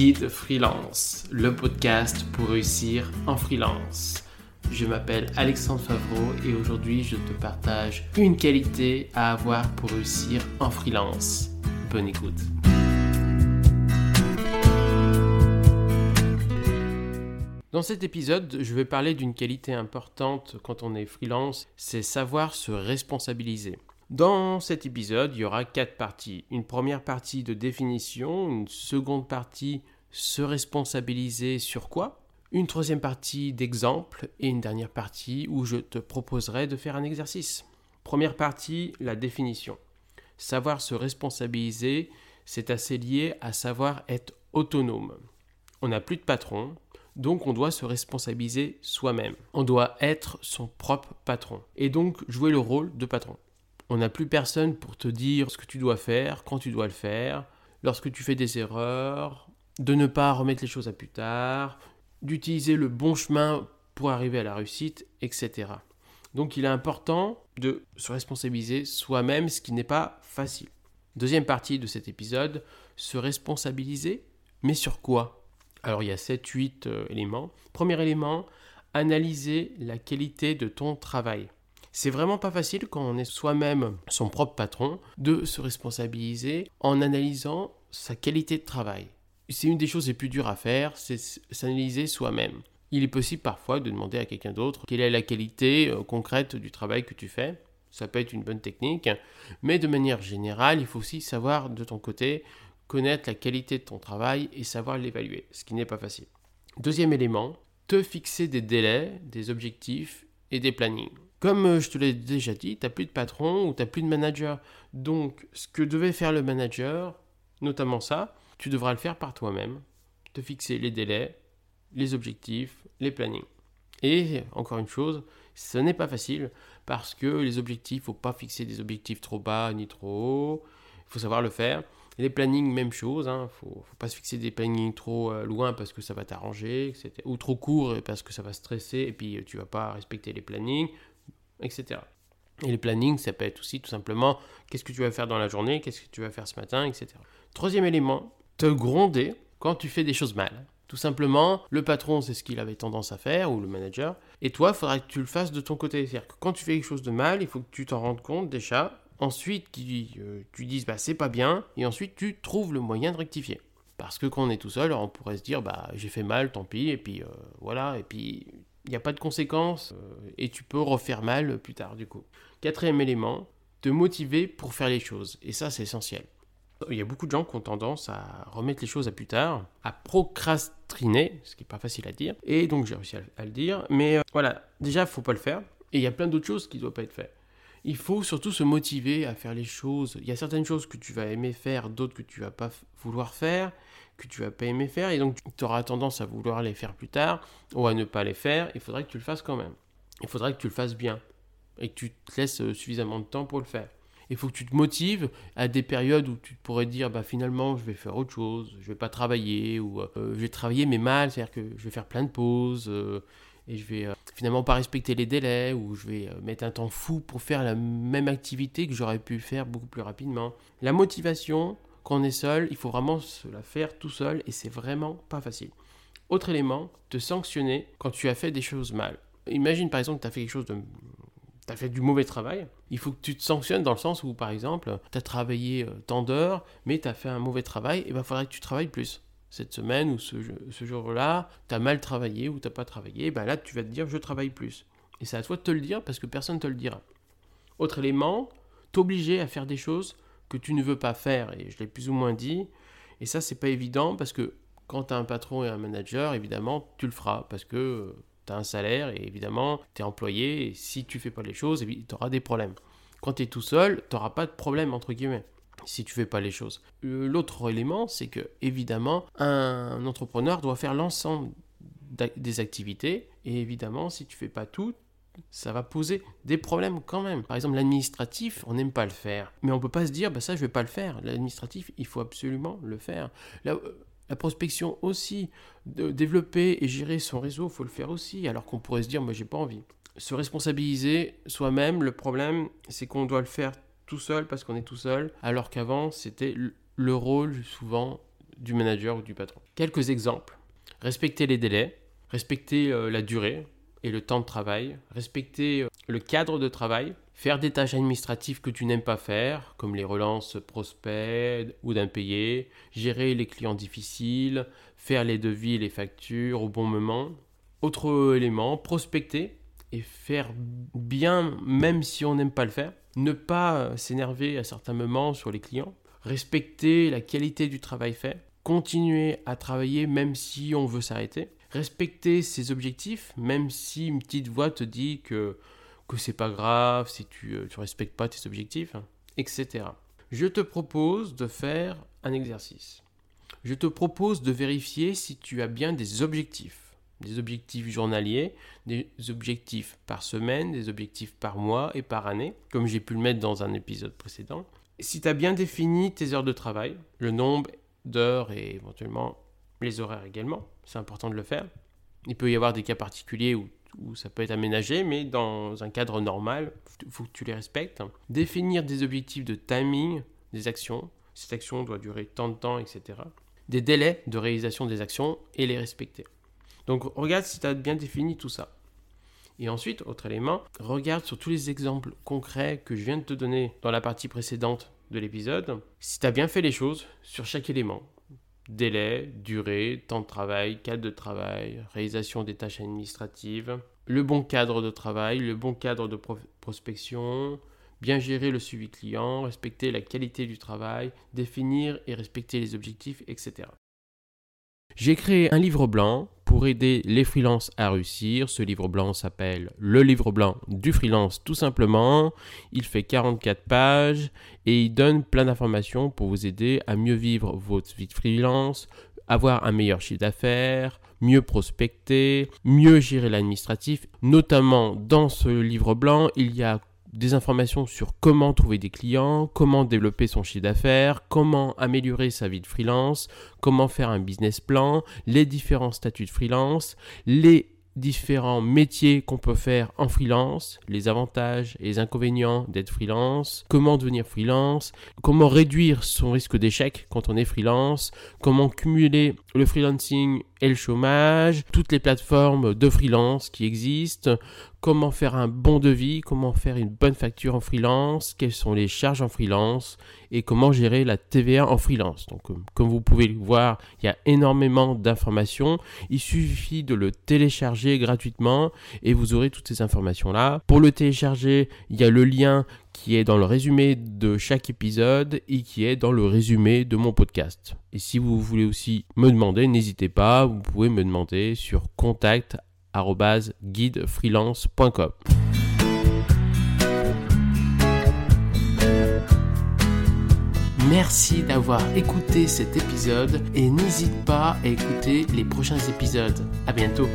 Guide Freelance, le podcast pour réussir en freelance. Je m'appelle Alexandre Favreau et aujourd'hui je te partage une qualité à avoir pour réussir en freelance. Bonne écoute. Dans cet épisode, je vais parler d'une qualité importante quand on est freelance, c'est savoir se responsabiliser. Dans cet épisode, il y aura quatre parties. Une première partie de définition, une seconde partie se responsabiliser sur quoi, une troisième partie d'exemple et une dernière partie où je te proposerai de faire un exercice. Première partie, la définition. Savoir se responsabiliser, c'est assez lié à savoir être autonome. On n'a plus de patron, donc on doit se responsabiliser soi-même. On doit être son propre patron et donc jouer le rôle de patron. On n'a plus personne pour te dire ce que tu dois faire, quand tu dois le faire, lorsque tu fais des erreurs, de ne pas remettre les choses à plus tard, d'utiliser le bon chemin pour arriver à la réussite, etc. Donc il est important de se responsabiliser soi-même, ce qui n'est pas facile. Deuxième partie de cet épisode, se responsabiliser, mais sur quoi? Alors il y a 7-8 euh, éléments. Premier élément, analyser la qualité de ton travail. C'est vraiment pas facile quand on est soi-même son propre patron de se responsabiliser en analysant sa qualité de travail. C'est une des choses les plus dures à faire, c'est s'analyser soi-même. Il est possible parfois de demander à quelqu'un d'autre quelle est la qualité euh, concrète du travail que tu fais. Ça peut être une bonne technique, mais de manière générale, il faut aussi savoir de ton côté connaître la qualité de ton travail et savoir l'évaluer, ce qui n'est pas facile. Deuxième élément, te fixer des délais, des objectifs et des plannings. Comme euh, je te l'ai déjà dit, tu n'as plus de patron ou tu n'as plus de manager. Donc, ce que devait faire le manager, notamment ça, tu devras le faire par toi-même. Te fixer les délais, les objectifs, les plannings. Et encore une chose, ce n'est pas facile parce que les objectifs, il faut pas fixer des objectifs trop bas ni trop hauts. Il faut savoir le faire. Les plannings, même chose. Il hein. ne faut, pas se fixer des plannings trop euh, loin parce que ça va t'arranger. Ou trop court parce que ça va stresser et puis euh, tu vas pas respecter les plannings etc. Et le planning, ça peut être aussi tout simplement qu'est-ce que tu vas faire dans la journée, qu'est-ce que tu vas faire ce matin, etc. Troisième élément, te gronder quand tu fais des choses mal. Tout simplement, le patron, c'est ce qu'il avait tendance à faire, ou le manager, et toi, il faudra que tu le fasses de ton côté. C'est-à-dire que quand tu fais quelque chose de mal, il faut que tu t'en rendes compte déjà. Ensuite, euh, tu dises, bah, c'est pas bien, et ensuite, tu trouves le moyen de rectifier. Parce que quand on est tout seul, on pourrait se dire, bah, j'ai fait mal, tant pis, et puis euh, voilà, et puis il n'y a pas de conséquences euh, et tu peux refaire mal plus tard du coup. Quatrième élément, te motiver pour faire les choses. Et ça, c'est essentiel. Il y a beaucoup de gens qui ont tendance à remettre les choses à plus tard, à procrastiner, ce qui n'est pas facile à dire. Et donc j'ai réussi à, le dire. Mais euh, voilà, déjà, il faut pas le faire. Et il y a plein d'autres choses qui ne doivent pas être faites. Il faut surtout se motiver à faire les choses. Il y a certaines choses que tu vas aimer faire, d'autres que tu vas pas vouloir faire que tu vas pas aimer faire et donc tu auras tendance à vouloir les faire plus tard ou à ne pas les faire, il faudrait que tu le fasses quand même. Il faudrait que tu le fasses bien et que tu te laisses euh, suffisamment de temps pour le faire. Il faut que tu te motives à des périodes où tu pourrais dire bah finalement je vais faire autre chose, je vais pas travailler ou euh, je vais travailler mais mal, c'est-à-dire que je vais faire plein de pauses euh, et je vais finalement pas respecter les délais ou je vais mettre un temps fou pour faire la même activité que j'aurais pu faire beaucoup plus rapidement. La motivation, quand on est seul, il faut vraiment se la faire tout seul et c'est vraiment pas facile. Autre élément, te sanctionner quand tu as fait des choses mal. Imagine par exemple que tu as fait quelque chose de tu as fait du mauvais travail, il faut que tu te sanctionnes dans le sens où, par exemple, tu as travaillé euh, tant d'heures, mais tu as fait un mauvais travail, et il ben, faudrait que tu travailles plus. Cette semaine ou ce, jour-là, tu as mal travaillé ou tu n'as pas travaillé, ben là, tu vas te dire je travaille plus. Et c'est à toi de te le dire parce que personne ne te le dira. Autre élément, t'obliger à faire des choses que tu ne veux pas faire, et je l'ai plus ou moins dit. Et ça, c'est pas évident parce que quand tu as un patron et un manager, évidemment, tu le feras parce que euh, tu as un salaire et évidemment, tu es employé et si tu fais pas les choses, tu auras des problèmes. Quand tu es tout seul, tu n'auras pas de problème, entre guillemets, si tu fais pas les choses. Euh, l'autre élément, c'est que, évidemment, un entrepreneur doit faire l'ensemble des activités et évidemment, si tu fais pas tout, ça va poser des problèmes quand même. Par exemple, l'administratif, on n'aime pas le faire. Mais on peut pas se dire, bah ça, je vais pas le faire. L'administratif, il faut absolument le faire. La, la prospection aussi, de développer et gérer son réseau, faut le faire aussi. Alors qu'on pourrait se dire, moi, j'ai pas envie. Se responsabiliser soi-même, le problème, c'est qu'on doit le faire tout seul parce qu'on est tout seul, alors qu'avant, c'était le rôle souvent du manager ou du patron. Quelques exemples. Respecter les délais, respecter euh, la durée et le temps de travail, respecter euh, le cadre de travail, faire des tâches administratives que tu n'aimes pas faire, comme les relances prospects ou d'impayés, gérer les clients difficiles, faire les devis et les factures au bon moment. Autre élément, prospecter et faire bien même si on n'aime pas le faire. Ne pas s'énerver à certains moments sur les clients. Respecter la qualité du travail fait. Continuer à travailler même si on veut s'arrêter. Respecter ses objectifs même si une petite voix te dit que, que c'est pas grave si tu ne respectes pas tes objectifs, etc. Je te propose de faire un exercice. Je te propose de vérifier si tu as bien des objectifs des objectifs journaliers, des objectifs par semaine, des objectifs par mois et par année, comme j'ai pu le mettre dans un épisode précédent. Si tu as bien défini tes heures de travail, le nombre d'heures et éventuellement les horaires également, c'est important de le faire. Il peut y avoir des cas particuliers où, ça peut être aménagé, mais dans un cadre normal, il faut que tu les respectes. Définir des objectifs de timing des actions. Cette action doit durer tant de temps, etc. Des délais de réalisation des actions et les respecter. Donc regarde si tu as bien défini tout ça. Et ensuite, autre élément, regarde sur tous les exemples concrets que je viens de te donner dans la partie précédente de l'épisode, si tu as bien fait les choses sur chaque élément. Délai, durée, temps de travail, cadre de travail, réalisation des tâches administratives, le bon cadre de travail, le bon cadre de prospection, bien gérer le suivi client, respecter la qualité du travail, définir et respecter les objectifs, etc. J'ai créé un livre blanc pour aider les freelances à réussir. Ce livre blanc s'appelle Le livre blanc du freelance tout simplement. Il fait 44 pages et il donne plein d'informations pour vous aider à mieux vivre votre vie de freelance, avoir un meilleur chiffre d'affaires, mieux prospecter, mieux gérer l'administratif. Notamment dans ce livre blanc, il y a des informations sur comment trouver des clients, comment développer son chiffre d'affaires, comment améliorer sa vie de freelance, comment faire un business plan, les différents statuts de freelance, les différents métiers qu'on peut faire en freelance, les avantages et les inconvénients d'être freelance, comment devenir freelance, comment réduire son risque d'échec quand on est freelance, comment cumuler le freelancing le chômage, toutes les plateformes de freelance qui existent, comment faire un bon devis, comment faire une bonne facture en freelance, quelles sont les charges en freelance? Et comment gérer la TVA en freelance? Donc euh, comme vous pouvez le voir, il y a énormément d'informations. Il suffit de le télécharger gratuitement et vous aurez toutes ces informations là. Pour le télécharger, il y a le lien qui est dans le résumé de chaque épisode et qui est dans le résumé de mon podcast. Et si vous voulez aussi me demander, n'hésitez pas, vous pouvez me demander sur contact guidefreelance.com. Merci d'avoir écouté cet épisode et n'hésite pas à écouter les prochains épisodes. À bientôt.